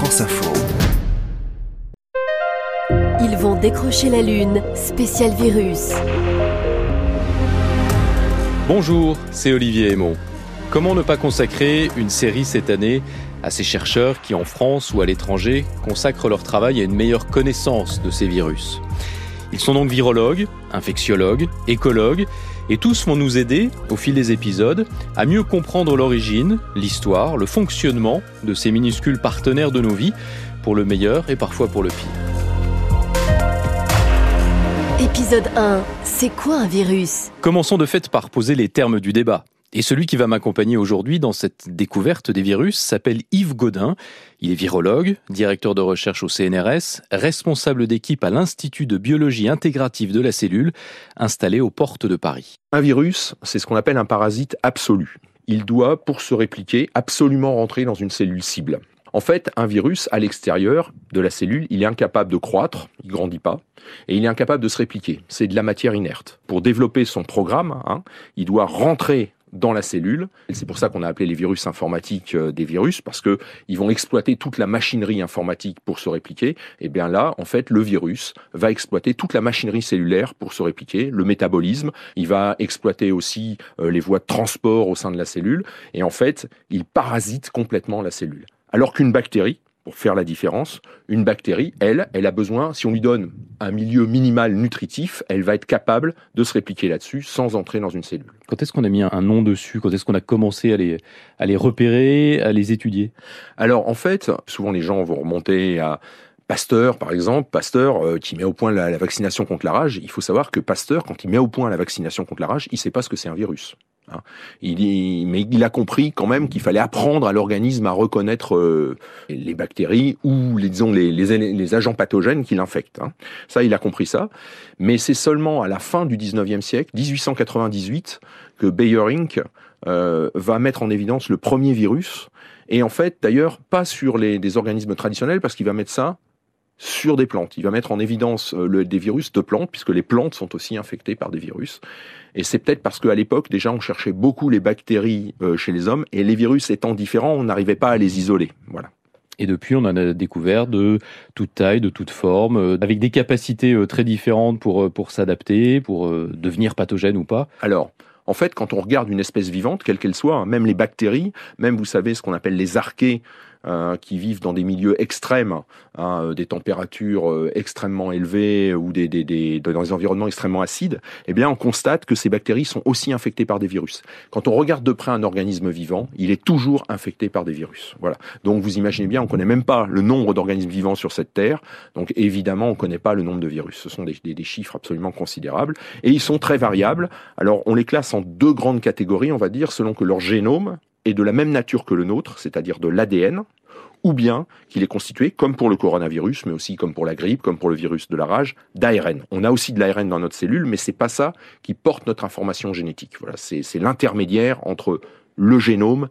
France Info. Ils vont décrocher la Lune, spécial virus. Bonjour, c'est Olivier Aymon. Comment ne pas consacrer une série cette année à ces chercheurs qui, en France ou à l'étranger, consacrent leur travail à une meilleure connaissance de ces virus? Ils sont donc virologues, infectiologues, écologues, et tous vont nous aider, au fil des épisodes, à mieux comprendre l'origine, l'histoire, le fonctionnement de ces minuscules partenaires de nos vies, pour le meilleur et parfois pour le pire. Épisode 1. C'est quoi un virus? Commençons de fait par poser les termes du débat. Et celui qui va m'accompagner aujourd'hui dans cette découverte des virus s'appelle Yves Godin. Il est virologue, directeur de recherche au CNRS, responsable d'équipe à l'Institut de biologie intégrative de la cellule, installé aux portes de Paris. Un virus, c'est ce qu'on appelle un parasite absolu. Il doit, pour se répliquer, absolument rentrer dans une cellule cible. En fait, un virus, à l'extérieur de la cellule, il est incapable de croître, il grandit pas, et il est incapable de se répliquer. C'est de la matière inerte. Pour développer son programme, hein, il doit rentrer dans la cellule. C'est pour ça qu'on a appelé les virus informatiques euh, des virus, parce que ils vont exploiter toute la machinerie informatique pour se répliquer. Et bien là, en fait, le virus va exploiter toute la machinerie cellulaire pour se répliquer, le métabolisme. Il va exploiter aussi euh, les voies de transport au sein de la cellule. Et en fait, il parasite complètement la cellule. Alors qu'une bactérie, pour faire la différence, une bactérie, elle, elle a besoin, si on lui donne un milieu minimal nutritif, elle va être capable de se répliquer là-dessus sans entrer dans une cellule. Quand est-ce qu'on a mis un nom dessus? Quand est-ce qu'on a commencé à les, à les repérer, à les étudier? Alors en fait, souvent les gens vont remonter à Pasteur, par exemple, Pasteur euh, qui met au point la, la, vaccination contre la rage, il faut savoir que Pasteur, quand il met au point la vaccination contre la rage, il ne sait pas ce que c'est un virus. Hein. Il, mais il a compris quand même qu'il fallait apprendre à l'organisme à reconnaître euh, les bactéries ou les, disons les, les, les agents pathogènes qui l'infectent. Hein. Ça, il a compris ça. Mais c'est seulement à la fin du 19e siècle, 1898, que Bayer Inc. Euh, va mettre en évidence le premier virus. Et en fait, d'ailleurs, pas sur les, des organismes traditionnels, parce qu'il va mettre ça sur des plantes. Il va mettre en évidence euh, le, des virus de plantes, puisque les plantes sont aussi infectées par des virus. Et c'est peut-être parce qu'à l'époque, déjà, on cherchait beaucoup les bactéries euh, chez les hommes, et les virus étant différents, on n'arrivait pas à les isoler. Voilà. Et depuis, on en a découvert de toute taille, de toute forme, euh, avec des capacités euh, très différentes pour, pour s'adapter, pour devenir pathogène ou pas. Alors, en fait, quand on regarde une espèce vivante, quelle qu'elle soit, hein, même les bactéries, même vous savez ce qu'on appelle les archées, euh, qui vivent dans des milieux extrêmes, hein, des températures euh, extrêmement élevées ou des, des, des, dans des environnements extrêmement acides, eh bien, on constate que ces bactéries sont aussi infectées par des virus. Quand on regarde de près un organisme vivant, il est toujours infecté par des virus. Voilà. Donc, vous imaginez bien, on connaît même pas le nombre d'organismes vivants sur cette Terre. Donc, évidemment, on connaît pas le nombre de virus. Ce sont des, des chiffres absolument considérables et ils sont très variables. Alors, on les classe en deux grandes catégories, on va dire, selon que leur génome est de la même nature que le nôtre, c'est-à-dire de l'ADN, ou bien qu'il est constitué, comme pour le coronavirus, mais aussi comme pour la grippe, comme pour le virus de la rage, d'ARN. On a aussi de l'ARN dans notre cellule, mais c'est pas ça qui porte notre information génétique. Voilà, c'est l'intermédiaire entre le génome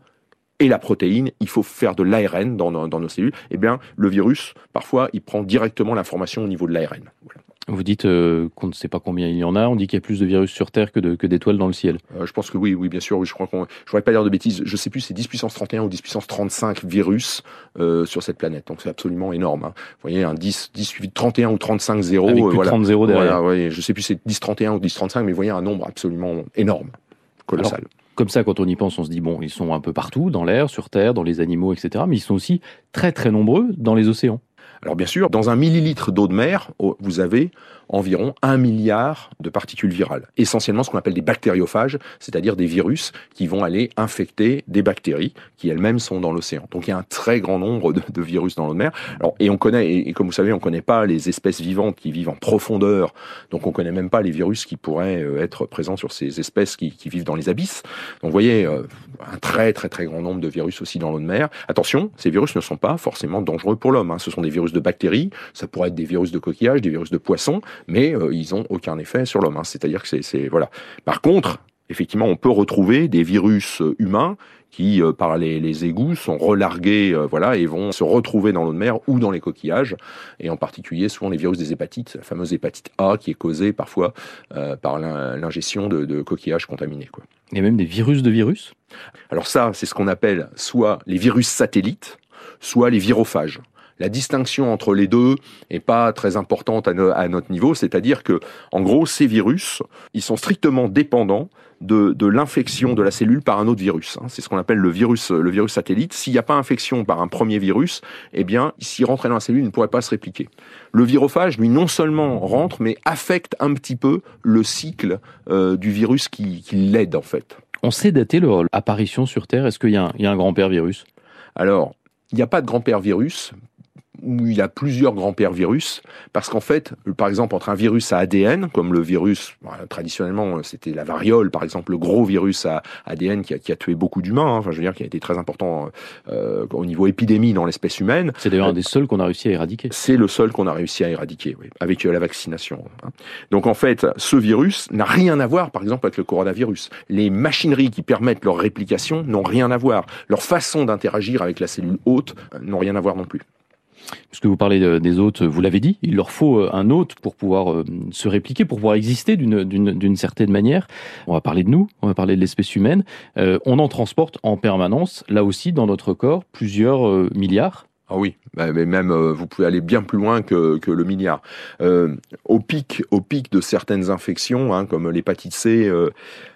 et la protéine, il faut faire de l'ARN dans, dans, dans, nos cellules. Eh bien, le virus, parfois, il prend directement l'information au niveau de l'ARN. Voilà. Vous dites euh, qu'on ne sait pas combien il y en a. On dit qu'il y a plus de virus sur Terre que, de, que d'étoiles dans le ciel. Euh, je pense que oui, oui, bien sûr. Oui, je crois qu'on. Je voudrais pas dire de bêtises. Je sais plus, c'est 10 puissance 31 ou 10 puissance 35 virus euh, sur cette planète. Donc c'est absolument énorme. Hein. Vous voyez, un 10, 10 suivi de 31 ou 35 zéros. Avec plus voilà. de 30 zéros derrière. Voilà, ouais, je sais plus, c'est 10 31 ou 10 35, mais vous voyez un nombre absolument énorme, colossal. Alors, comme ça, quand on y pense, on se dit bon, ils sont un peu partout, dans l'air, sur Terre, dans les animaux, etc. Mais ils sont aussi très très nombreux dans les océans. Alors bien sûr, dans un millilitre d'eau de mer, vous avez environ un milliard de particules virales, essentiellement ce qu'on appelle des bactériophages, c'est-à-dire des virus qui vont aller infecter des bactéries qui elles-mêmes sont dans l'océan. Donc il y a un très grand nombre de, virus dans l'eau de mer. Alors, et on connaît, et, comme vous savez, on connaît pas les espèces vivantes qui vivent en profondeur, donc on connaît même pas les virus qui pourraient euh, être présents sur ces espèces qui, qui vivent dans les abysses. Donc vous voyez, euh, un très très très grand nombre de virus aussi dans l'eau de mer. Attention, ces virus ne sont pas forcément dangereux pour l'homme. Hein. Ce sont des virus de bactéries, ça pourrait être des virus de coquillages, des virus de poissons, mais euh, ils ont aucun effet sur l'homme. Hein. C'est-à-dire que c'est voilà. Par contre, effectivement, on peut retrouver des virus humains qui, euh, par les, les, égouts, sont relargués, euh, voilà, et vont se retrouver dans l'eau de mer ou dans les coquillages, et en particulier souvent les virus des hépatites, la fameuse hépatite A qui est causée parfois euh, par l'ingestion de, de, coquillages contaminés. Quoi. Il y a même des virus de virus? Alors ça, c'est ce qu'on appelle soit les virus satellites, soit les virophages. La distinction entre les deux est pas très importante à, notre niveau, c'est-à-dire que, en gros, ces virus, ils sont strictement dépendants de, l'infection de la cellule par un autre virus. Hein. C'est ce qu'on appelle le virus, le virus satellite. S'il n'y a pas infection par un premier virus, eh bien, s'il rentrait dans la cellule, il ne pourrait pas se répliquer. Le virophage, lui, non seulement rentre, mais affecte un petit peu le cycle euh, du virus qui, l'aide, en fait. On sait dater leur apparition sur Terre. Est-ce qu'il y, y, a un grand-père virus? Alors, il n'y a pas de grand-père virus où il y a plusieurs grands-pères virus, parce qu'en fait, par exemple, entre un virus à ADN, comme le virus, traditionnellement, c'était la variole, par exemple, le gros virus à ADN qui a, qui a tué beaucoup d'humains, hein, enfin, je veux dire, qui a été très important euh, au niveau épidémie dans l'espèce humaine. C'est d'ailleurs un des seuls qu'on a réussi à éradiquer. C'est le seul qu'on a réussi à éradiquer, oui, avec euh, la vaccination. Hein. Donc, en fait, ce virus n'a rien à voir, par exemple, avec le coronavirus. Les machineries qui permettent leur réplication n'ont rien à voir. Leur façon d'interagir avec la cellule hôte euh, n'ont rien à voir non plus. Puisque vous parlez des hôtes, vous l'avez dit, il leur faut euh, un hôte pour pouvoir euh, se répliquer, pour pouvoir exister d'une certaine manière. On va parler de nous, on va parler de l'espèce humaine. Euh, on en transporte en permanence, là aussi, dans notre corps, plusieurs milliards. Ah oui, mais même vous pouvez aller bien plus loin que, le milliard. au pic, au pic de certaines infections, hein, comme l'hépatite C,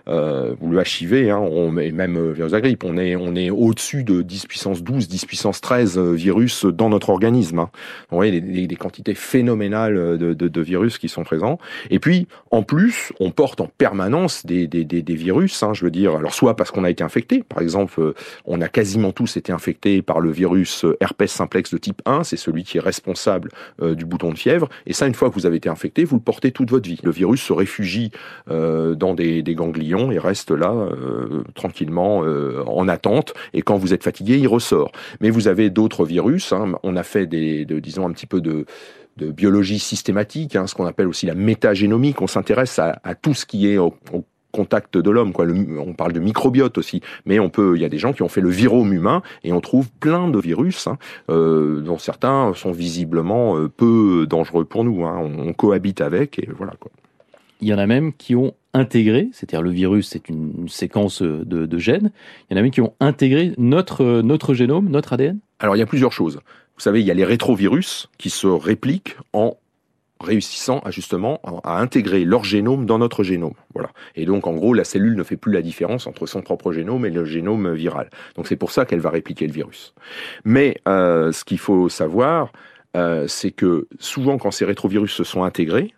euh, ou le HIV, hein, et même euh, virus de la grippe, on est, au-dessus de 10 puissance 12, 10 puissance 13 euh, virus dans notre organisme. Hein. Vous voyez des, quantités phénoménales de, virus qui sont présents. Et puis, en plus, on porte en permanence des, des, des virus, hein, je veux dire, alors soit parce qu'on a été infecté, par exemple, on a quasiment tous été infectés par le virus herpès de type 1, c'est celui qui est responsable du bouton de fièvre, et ça, une fois que vous avez été infecté, vous le portez toute votre vie. Le virus se réfugie euh, dans des, ganglions il reste là euh, tranquillement euh, en attente. Et quand vous êtes fatigué, il ressort. Mais vous avez d'autres virus. Hein. On a fait des, disons un petit peu de biologie systématique, hein, ce qu'on appelle aussi la métagénomique. On s'intéresse à, tout ce qui est au, contact de l'homme. Quoi. on parle de microbiote aussi, mais on peut. Il y a des gens qui ont fait le virome humain et on trouve plein de virus, hein, euh, dont certains sont visiblement peu dangereux pour nous. On, on, cohabite avec et voilà quoi. Il y en a même qui ont intégré, c'est-à-dire le virus, c'est une, séquence de, gènes. Il y en a même qui ont intégré notre, notre génome, notre ADN Alors il y a plusieurs choses. Vous savez, il y a les rétrovirus qui se répliquent en réussissant à justement à intégrer leur génome dans notre génome. Voilà. Et donc en gros, la cellule ne fait plus la différence entre son propre génome et le génome viral. Donc c'est pour ça qu'elle va répliquer le virus. Mais euh, ce qu'il faut savoir, euh, c'est que souvent quand ces rétrovirus se sont intégrés,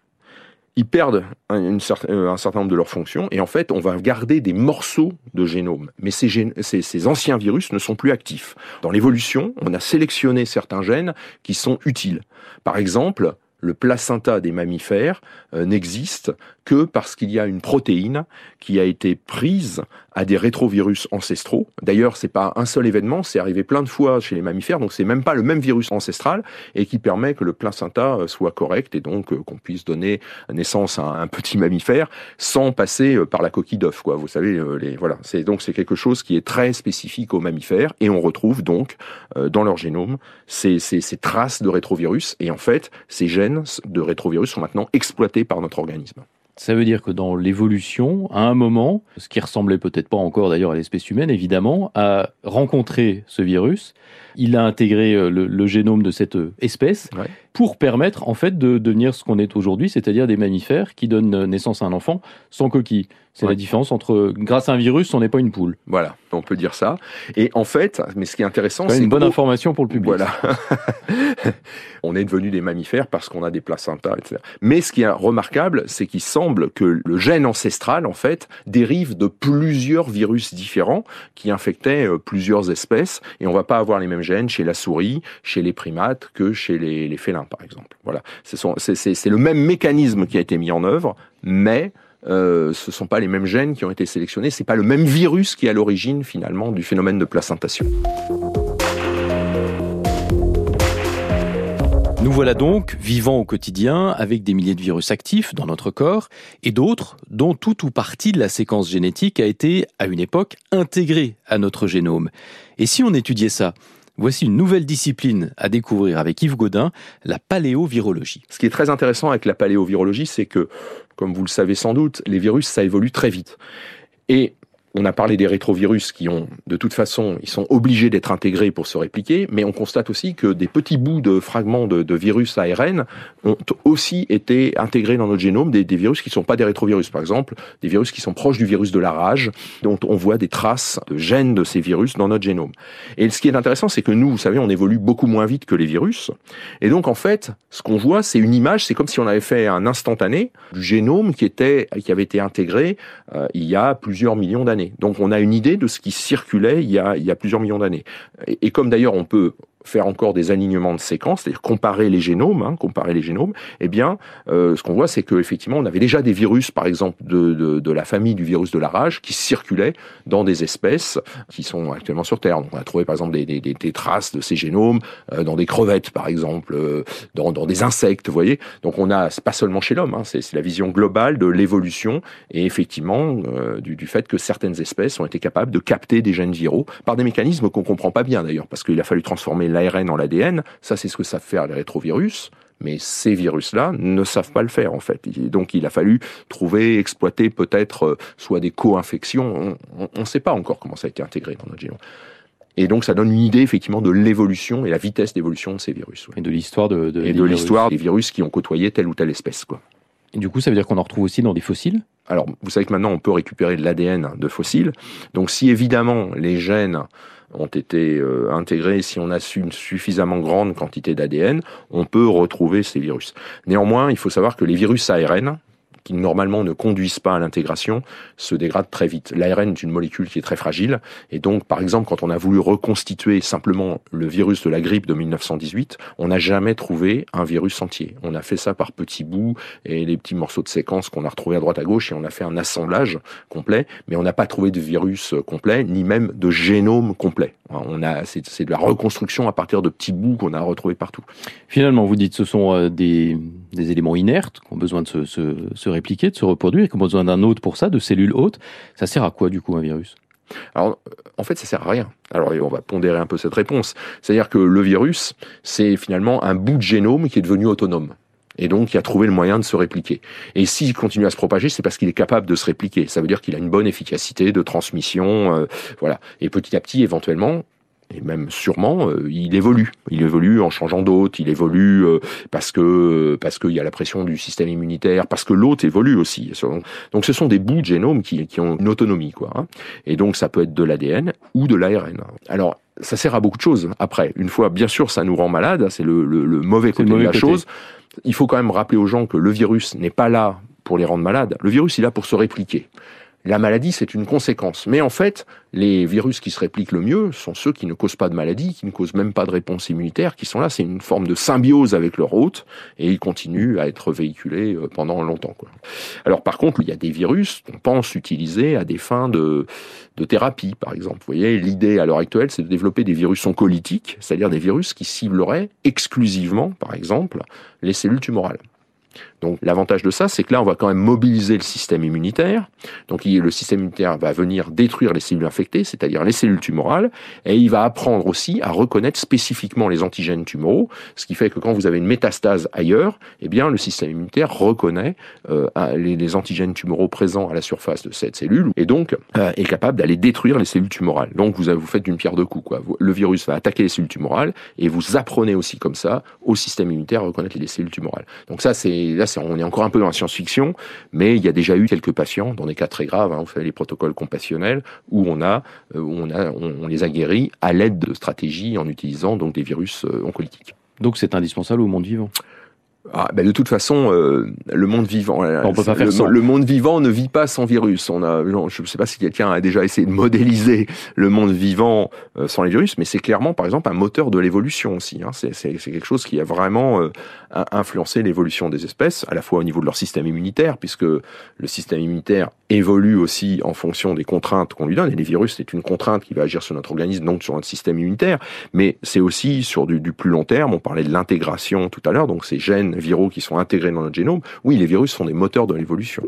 ils perdent un, euh, un, certain nombre de leurs fonctions et en fait, on va garder des morceaux de génome. Mais ces anciens virus ne sont plus actifs. Dans l'évolution, on a sélectionné certains gènes qui sont utiles. Par exemple, le placenta des mammifères euh, n'existe que parce qu'il y a une protéine qui a été prise à des rétrovirus ancestraux. D'ailleurs, c'est pas un seul événement, c'est arrivé plein de fois chez les mammifères, donc c'est même pas le même virus ancestral et qui permet que le placenta euh, soit correct et donc euh, qu'on puisse donner naissance à un petit mammifère sans passer par la coquille d'œuf, quoi. Vous savez, les, voilà. C'est donc c'est quelque chose qui est très spécifique aux mammifères et on retrouve donc dans leur génome ces, ces, ces traces de rétrovirus et en fait, ces gènes de rétrovirus sont maintenant exploités par notre organisme. Ça veut dire que dans l'évolution, à un moment, ce qui ressemblait peut-être pas encore d'ailleurs à l'espèce humaine, évidemment, a rencontré ce virus. Il a intégré euh, le, génome de cette euh, espèce pour permettre en fait de devenir ce qu'on est aujourd'hui, c'est-à-dire des mammifères qui donnent naissance à un enfant sans coquille. C'est la différence entre, grâce à un virus, on n'est pas une poule. Voilà, on peut dire ça. Et en fait, mais ce qui est intéressant, c'est une bonne information pour le public. Voilà, on est devenu des mammifères parce qu'on a des placentas, etc. Mais ce qui est remarquable, c'est qu'il semble que le gène ancestral, en fait, dérive de plusieurs virus différents qui infectaient euh, plusieurs espèces, et on va pas avoir les mêmes gènes chez la souris, chez les primates que chez les, les félins par exemple. Voilà, c'est le même mécanisme qui a été mis en œuvre, mais euh, ce ne sont pas les mêmes gènes qui ont été sélectionnés, c'est pas le même virus qui est à l'origine finalement du phénomène de placentation. Nous voilà donc vivant au quotidien avec des milliers de virus actifs dans notre corps et d'autres dont tout ou partie de la séquence génétique a été à une époque intégrée à notre génome. Et si on étudiait ça? Voici une nouvelle discipline à découvrir avec Yves Godin, la paléovirologie. Ce qui est très intéressant avec la paléovirologie, c'est que, comme vous le savez sans doute, les virus, ça évolue très vite. Et on a parlé des rétrovirus qui ont, de toute façon, ils sont obligés d'être intégrés pour se répliquer, mais on constate aussi que des petits bouts de fragments de, virus ARN ont aussi été intégrés dans notre génome, des, des virus qui ne sont pas des rétrovirus. Par exemple, des virus qui sont proches du virus de la rage, dont on voit des traces de gènes de ces virus dans notre génome. Et ce qui est intéressant, c'est que nous, vous savez, on évolue beaucoup moins vite que les virus. Et donc, en fait, ce qu'on voit, c'est une image, c'est comme si on avait fait un instantané du génome qui était, qui avait été intégré euh, il y a plusieurs millions d'années. Donc on a une idée de ce qui circulait il y a, plusieurs millions d'années. Et comme d'ailleurs on peut faire encore des alignements de séquences, c'est-à-dire comparer les génomes, hein, comparer les génomes, eh bien, euh, ce qu'on voit, c'est qu'effectivement, on avait déjà des virus, par exemple, de, de, de, la famille du virus de la rage, qui circulaient dans des espèces qui sont actuellement sur Terre. Donc, on a trouvé, par exemple, des, des, des traces de ces génomes euh, dans des crevettes, par exemple, euh, dans, dans, des insectes, vous voyez. Donc, on a, pas seulement chez l'homme, hein, c'est, la vision globale de l'évolution et effectivement euh, du, du fait que certaines espèces ont été capables de capter des gènes viraux par des mécanismes qu'on comprend pas bien d'ailleurs, parce qu'il a fallu transformer l'ARN en l'ADN. Ça, c'est ce que savent faire les rétrovirus. Mais ces virus-là ne savent pas le faire en fait. Donc il a fallu trouver, exploiter peut-être euh, soit des co-infections. On ne sait pas encore comment ça a été intégré dans notre génome. Et donc ça donne une idée effectivement de l'évolution et la vitesse d'évolution de ces virus. Et de l'histoire de, de, et de l'histoire des virus qui ont côtoyé telle ou telle espèce. Quoi. Du coup, ça veut dire qu'on en retrouve aussi dans des fossiles? Alors, vous savez que maintenant, on peut récupérer de l'ADN de fossiles. Donc, si évidemment les gènes ont été euh, intégrés, si on a une suffisamment grande quantité d'ADN, on peut retrouver ces virus. Néanmoins, il faut savoir que les virus ARN, qui normalement ne conduisent pas à l'intégration se dégradent très vite. L'ARN est une molécule qui est très fragile et donc par exemple quand on a voulu reconstituer simplement le virus de la grippe de 1918, on n'a jamais trouvé un virus entier. On a fait ça par petits bouts et des petits morceaux de séquences qu'on a retrouvés à droite à gauche et on a fait un assemblage complet, mais on n'a pas trouvé de virus complet ni même de génome complet. On a c'est de la reconstruction à partir de petits bouts qu'on a retrouvés partout. Finalement, vous dites ce sont des, des éléments inertes qui ont besoin de se, se, se répliquer, de se reproduire, et qu'on a besoin d'un hôte pour ça, de cellules hôtes. Ça sert à quoi du coup un virus? Alors, en fait, ça sert à rien. Alors, on va pondérer un peu cette réponse. C'est-à-dire que le virus, c'est finalement un bout de génome qui est devenu autonome. Et donc, il a trouvé le moyen de se répliquer. Et s'il continue à se propager, c'est parce qu'il est capable de se répliquer. Ça veut dire qu'il a une bonne efficacité de transmission, euh, voilà. Et petit à petit, éventuellement, et même sûrement, euh, il évolue. Il évolue en changeant d'hôte, il évolue euh, parce que parce qu'il y a la pression du système immunitaire, parce que l'hôte évolue aussi. Donc ce sont des bouts de génome qui, qui ont une autonomie, quoi. Hein. Et donc ça peut être de l'ADN ou de l'ARN. Alors ça sert à beaucoup de choses. Après, une fois, bien sûr, ça nous rend malade, c'est le, le, le, mauvais côté le mauvais de la côté. chose. Il faut quand même rappeler aux gens que le virus n'est pas là pour les rendre malades. Le virus, il est là pour se répliquer. La maladie, c'est une conséquence. Mais en fait, les virus qui se répliquent le mieux sont ceux qui ne causent pas de maladie, qui ne causent même pas de réponse immunitaire, qui sont là. C'est une forme de symbiose avec leur hôte et ils continuent à être véhiculés euh, pendant longtemps. Quoi. Alors par contre, il y a des virus qu'on pense utiliser à des fins de, de thérapie, par exemple. Vous voyez, l'idée à l'heure actuelle, c'est de développer des virus oncolytiques, c'est-à-dire des virus qui cibleraient exclusivement, par exemple, les cellules tumorales. Donc l'avantage de ça, c'est que là, on va quand même mobiliser le système immunitaire. Donc le système immunitaire va venir détruire les cellules infectées, c'est-à-dire les cellules tumorales, et il va apprendre aussi à reconnaître spécifiquement les antigènes tumoraux, ce qui fait que quand vous avez une métastase ailleurs, eh bien le système immunitaire reconnaît euh, les, antigènes tumoraux présents à la surface de cette cellule, et donc euh, est capable d'aller détruire les cellules tumorales. Donc vous, vous faites d'une pierre deux coups. Quoi. Le virus va attaquer les cellules tumorales, et vous apprenez aussi comme ça au système immunitaire à reconnaître les cellules tumorales. Donc ça, c'est là, on est encore un peu dans la science-fiction, mais il y a déjà eu quelques patients, dans des cas très graves, hein, vous savez, les protocoles compassionnels, où on euh, on, on, on, les a guéris à l'aide de stratégies en utilisant donc des virus euh, oncolytiques. Donc c'est indispensable au monde vivant ah, ben de toute façon, euh, le monde vivant, on peut pas faire le, sans. le monde vivant ne vit pas sans virus. On a, je ne sais pas si quelqu'un a déjà essayé de modéliser le monde vivant euh, sans les virus, mais c'est clairement, par exemple, un moteur de l'évolution aussi. Hein. C'est quelque chose qui a vraiment euh, influencé l'évolution des espèces, à la fois au niveau de leur système immunitaire, puisque le système immunitaire évolue aussi en fonction des contraintes qu'on lui donne. Et les virus, c'est une contrainte qui va agir sur notre organisme, donc sur notre système immunitaire, mais c'est aussi sur du, du plus long terme. On parlait de l'intégration tout à l'heure, donc ces gènes viraux qui sont intégrés dans notre génome, oui, les virus sont des moteurs de l'évolution.